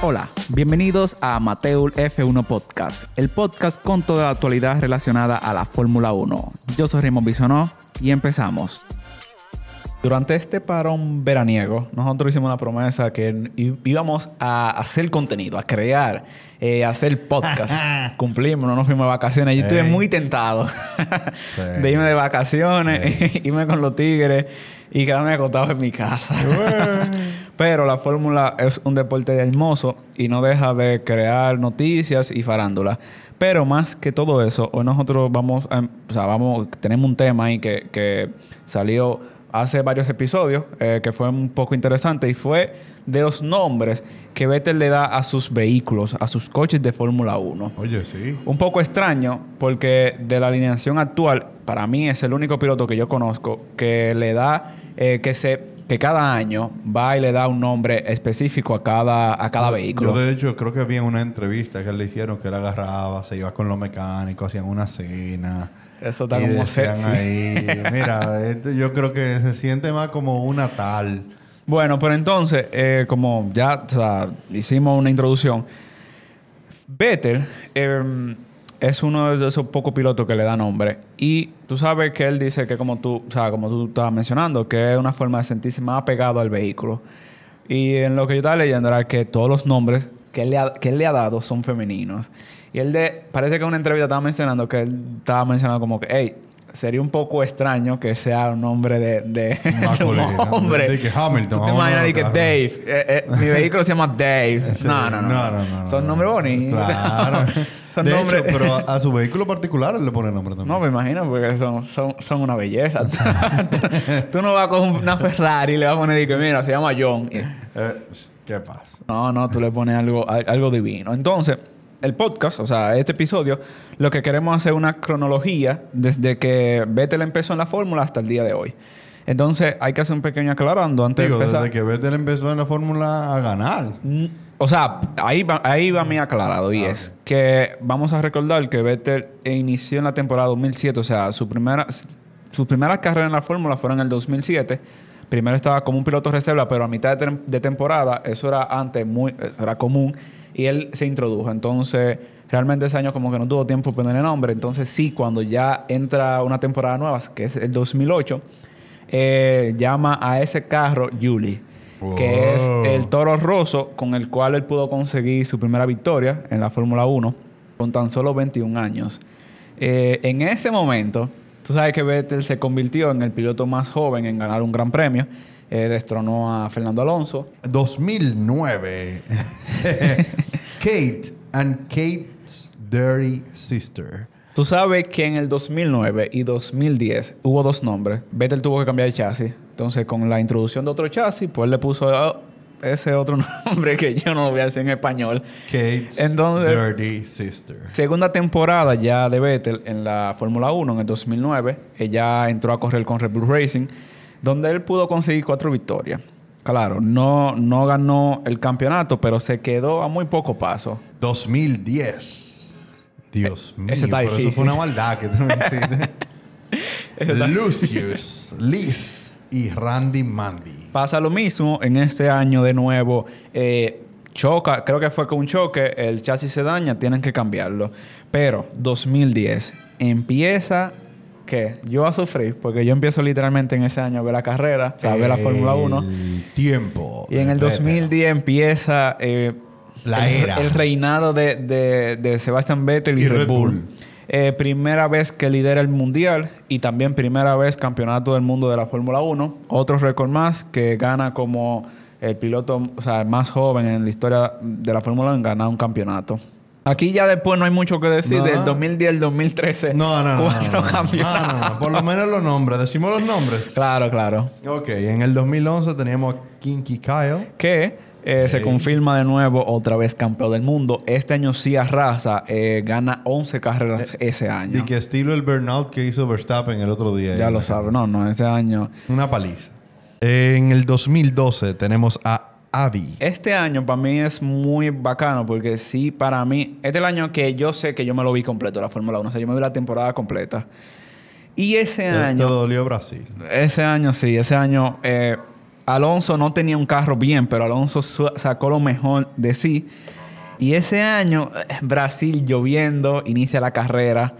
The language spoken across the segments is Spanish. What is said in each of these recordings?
Hola, bienvenidos a Amateur F1 Podcast, el podcast con toda la actualidad relacionada a la Fórmula 1. Yo soy Raymond Bisonó y empezamos. Durante este parón veraniego, nosotros hicimos una promesa que íbamos a hacer contenido, a crear, eh, a hacer podcast. Cumplimos, no nos fuimos de vacaciones. Yo estuve muy tentado de irme de vacaciones, irme con los tigres y quedarme acostado en mi casa. Pero la fórmula es un deporte hermoso y no deja de crear noticias y farándula. Pero más que todo eso, hoy nosotros vamos a, o sea, vamos, tenemos un tema ahí que, que salió hace varios episodios, eh, que fue un poco interesante, y fue de los nombres que Vettel le da a sus vehículos, a sus coches de Fórmula 1. Oye, sí. Un poco extraño, porque de la alineación actual, para mí es el único piloto que yo conozco que le da, eh, que se que cada año va y le da un nombre específico a cada, a cada vehículo. Yo, de hecho, creo que había una entrevista que le hicieron que él agarraba, se iba con los mecánicos, hacían una cena. Eso está como sexy. ahí. Mira, este, yo creo que se siente más como una tal. Bueno, pero entonces, eh, como ya hicimos una introducción, Vettel em, es uno de esos pocos pilotos que le da nombre. Y tú sabes que él dice que como tú, o sea, como tú estabas mencionando, que es una forma de sentirse más apegado al vehículo. Y en lo que yo estaba leyendo era que todos los nombres que él le ha, que él le ha dado son femeninos. Y él de, parece que en una entrevista estaba mencionando que él estaba mencionando como que, hey, sería un poco extraño que sea un nombre de, de, un hombre. De, que Hamilton. ¿Tú te imaginas que Dave? Eh, eh, mi vehículo se llama Dave. no, no, no, no, Son nombres bonitos. Claro. nombres... pero a, su vehículo particular le pone nombre también. No, me imagino, porque son, son, son una belleza. tú no vas con una Ferrari y le vas a poner que mira, se llama John. Eh, ¿Qué pasa? No, no, tú le pones algo, algo divino. Entonces el podcast, o sea, este episodio, lo que queremos hacer una cronología desde que Vettel empezó en la fórmula hasta el día de hoy. Entonces, hay que hacer un pequeño aclarando antes de empezar. Desde que Vettel empezó en la fórmula a ganar. Mm, o sea, ahí va, ahí va mi aclarado. Y ah, es que vamos a recordar que Vettel inició en la temporada 2007. O sea, su primera, sus primeras carreras en la fórmula fueron en el 2007. Primero estaba como un piloto reserva, pero a mitad de, de temporada, eso era antes muy, eso era común y él se introdujo. Entonces, realmente ese año como que no tuvo tiempo para ponerle nombre. Entonces, sí, cuando ya entra una temporada nueva, que es el 2008, eh, llama a ese carro Julie. Que es el toro roso con el cual él pudo conseguir su primera victoria en la Fórmula 1 con tan solo 21 años. Eh, en ese momento, tú sabes que Vettel se convirtió en el piloto más joven en ganar un gran premio eh, destronó a Fernando Alonso. 2009. Kate and Kate's Dirty Sister. Tú sabes que en el 2009 y 2010 hubo dos nombres. Vettel tuvo que cambiar de chasis. Entonces, con la introducción de otro chasis, pues le puso oh, ese otro nombre que yo no lo voy a decir en español. Kate's Dirty Sister. Segunda temporada ya de Vettel en la Fórmula 1 en el 2009. Ella entró a correr con Red Bull Racing donde él pudo conseguir cuatro victorias. Claro, no, no ganó el campeonato, pero se quedó a muy poco paso. 2010. Dios eh, mío, eso fue una maldad que tú me hiciste. Lucius, Liz y Randy Mandy. Pasa lo mismo en este año de nuevo. Eh, choca, creo que fue con un choque, el chasis se daña, tienen que cambiarlo. Pero 2010 empieza que yo a sufrir, porque yo empiezo literalmente en ese año a ver la carrera, o sea, a ver la Fórmula 1. tiempo. Y en el 2010 empieza eh, la el, era. el reinado de, de, de, Sebastian Vettel y, Red, Bull. Eh, primera vez que lidera el mundial y también primera vez campeonato del mundo de la Fórmula 1. Otro récord más que gana como el piloto o sea, más joven en la historia de la Fórmula 1 en ganar un campeonato. Aquí ya después no hay mucho que decir. Del 2010 al 2013. No, no, no. Cuatro no, Por lo menos los nombres. Decimos los nombres. Claro, claro. Ok. En el 2011 teníamos a Kinky Kyle. Que eh, se confirma de nuevo otra vez campeón del mundo. Este año sí arrasa. Eh, gana 11 carreras eh, ese año. Y que estilo el burnout que hizo Verstappen el otro día. Ya lo sabe. No, no. Ese año... Una paliza. En el 2012 tenemos a Avi. Este año para mí es muy bacano porque sí, para mí, este es el año que yo sé que yo me lo vi completo, la Fórmula 1. O sea, yo me vi la temporada completa. Y ese año... Te dolió Brasil. Ese año sí, ese año... Eh, Alonso no tenía un carro bien, pero Alonso sacó lo mejor de sí. Y ese año, eh, Brasil lloviendo, inicia la carrera.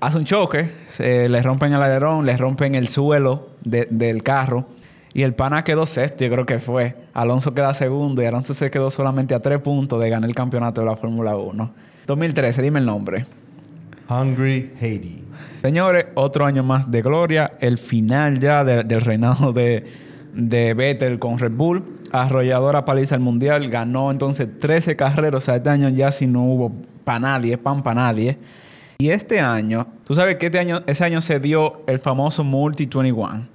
Hace un choque, se le rompen el alerón, le rompen el suelo de- del carro. Y el pana quedó sexto, yo creo que fue. Alonso queda segundo y Alonso se quedó solamente a tres puntos de ganar el campeonato de la Fórmula 1. 2013, dime el nombre. Hungry Haiti. Señores, otro año más de gloria. El final ya de- del reinado de, de Vettel con Red Bull. Arrolladora paliza el mundial. Ganó entonces 13 carreras. O sea, este año ya si no hubo para nadie, pan para nadie. Y este año, tú sabes que este año, ese año se dio el famoso Multi 21.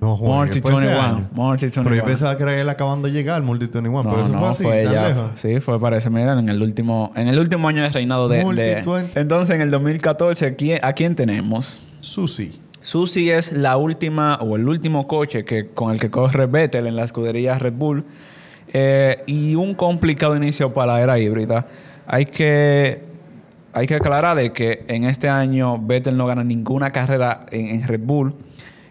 No, Juan, Multi fue ese 21. año. Multi 21. Pero yo pensaba que era él acabando de llegar al Multi 21, No, pero eso no, fue así, fue tan ya. lejos. Sí, fue parece, mira, en el último, en el último año de reinado de, Multi de- 20. Entonces, en el 2014, ¿a quién, ¿a quién tenemos? Susi. Susi es la última o el último coche que, con el que corre Vettel en la escudería Red Bull. Eh, y un complicado inicio para la era híbrida. Hay que, hay que aclarar de que en este año Vettel no gana ninguna carrera en, en Red Bull.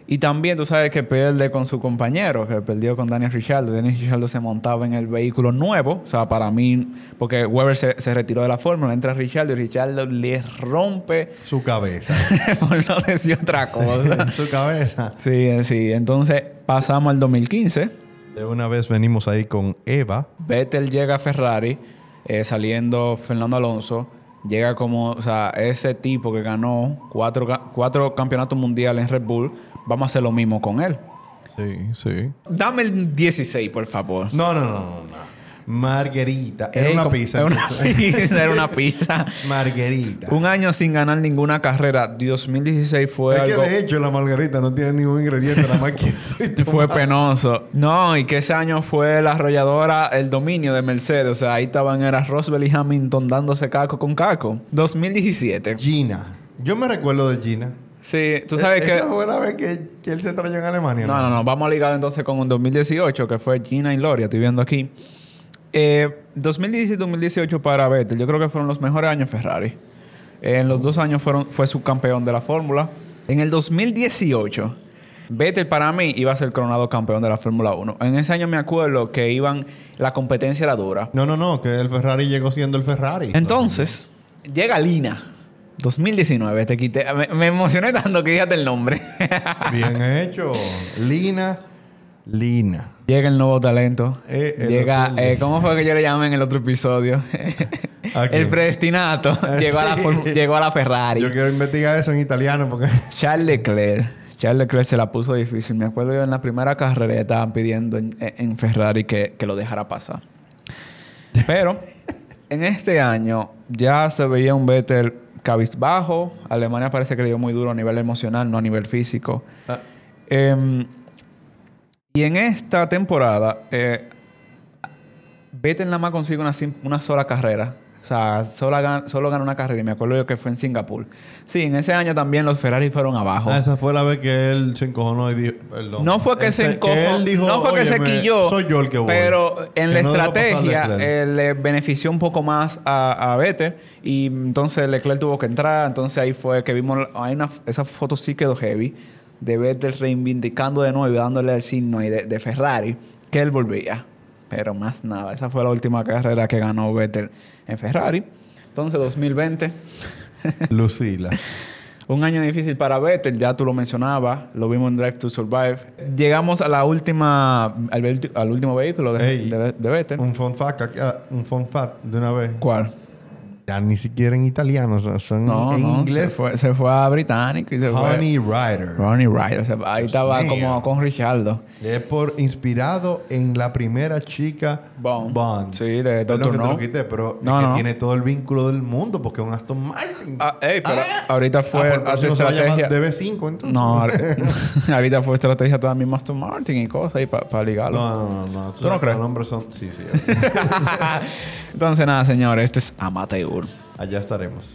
Y también tú sabes que pierde con su compañero, que perdió con Daniel Ricciardo. Daniel Ricciardo se montaba en el vehículo nuevo. O sea, para mí, porque Weber se, se retiró de la fórmula, entra Ricciardo y Ricciardo le rompe, Su cabeza. por no decir otra cosa. Su cabeza. Sí, sí. Entonces pasamos al 2015. De una vez venimos ahí con Eva. Vettel llega a Ferrari, eh, saliendo Fernando Alonso. Llega como, o sea, ese tipo que ganó cuatro, cuatro campeonatos mundiales en Red Bull. Vamos a hacer lo mismo con él. Sí, sí. Dame el 16, por favor. No, no, no, no. no. Margarita. Era Ey, una pizza. Era una pizza. Era una pizza. Margarita. Un año sin ganar ninguna carrera. 2016 fue es algo... que de hecho la margarita no tiene ningún ingrediente, nada más que eso y Fue penoso. No, y que ese año fue la arrolladora, el dominio de Mercedes. O sea, ahí estaban, era Roswell y Hamilton dándose caco con caco. 2017. Gina. Yo me recuerdo de Gina. Sí, tú sabes que... Esa fue la vez que, que él se trayó en Alemania. No, no, no. Vamos a ligar entonces con un 2018, que fue Gina y Gloria. Estoy viendo aquí. Eh, 2017-2018 para Vettel. Yo creo que fueron los mejores años Ferrari. Eh, en los dos años fueron, fue subcampeón de la Fórmula. En el 2018, Vettel para mí iba a ser coronado campeón de la Fórmula 1. En ese año me acuerdo que iban... La competencia era dura. No, no, no, que el Ferrari llegó siendo el Ferrari. Entonces, llega Lina. 2019. Te quité... Me, me emocioné tanto que dígate el nombre. Bien hecho. Lina. Lina. Llega el nuevo talento. Eh, el Llega, eh, ¿cómo fue que yo le llamé en el otro episodio? El predestinato. Llegó, a la sí. Form- llegó a la Ferrari. Yo quiero investigar eso en italiano porque. Charles Leclerc. Charles Leclerc se la puso difícil. Me acuerdo yo en la primera carrera ya estaban pidiendo en, en Ferrari que, que lo dejara pasar. Pero en este año ya se veía un Vettel cabizbajo. Alemania parece que le dio muy duro a nivel emocional, no a nivel físico. Em, y en esta temporada, eh, más consigue una sola carrera. O sea, solo, gan- solo ganó una carrera y me acuerdo yo que fue en Singapur. Sí, en ese año también los Ferrari fueron abajo. Ah, esa fue la vez que él se encojonó y dijo. Perdón. No fue que se dijo, no fue que se "Óyeme, quilló, Soy yo el que voy. pero en Que la no estrategia eh, le benefició un poco más a, a Vettel y entonces Leclerc tuvo que entrar, entonces ahí fue que vimos, hay una, esa foto sí quedó heavy, de Vettel reivindicando de nuevo y dándole el signo de, de Ferrari, que él volvía, pero más nada, esa fue la última carrera que ganó Vettel en Ferrari. Entonces 2020... Lucila. Un año difícil para Vettel, ya tú lo mencionabas, lo vimos en Drive to Survive. Llegamos a la última, al, al último vehículo de, Ey. de, de Vettel. un fun fact, ah, un fun fact de una vez. ¿Cuál? Ya ni siquiera en italiano, o sea, son No, en no, inglés. Se fue, se fue a británico y se Honey fue. Rider. Ronnie. O sea, ahí Dios estaba mío. como con Richardo. Es por inspirado en la primera chica Bond. Sí, de Perdón Dr. que te No. lo quité, pero No, es que no. tiene todo el vínculo del mundo porque es un Aston Martin. Ah, ey, pero Ah. ahorita fue Ah, se a llamar estrategia. DB5 entonces. No, ahor- ahorita fue estrategia también Aston Martin y cosas ahí para ligarlo. no, no, no. no. ¿Tú no crees? Los nombres son... Sí, sí. Entonces, nada, señores, esto es Amateur. Allá estaremos.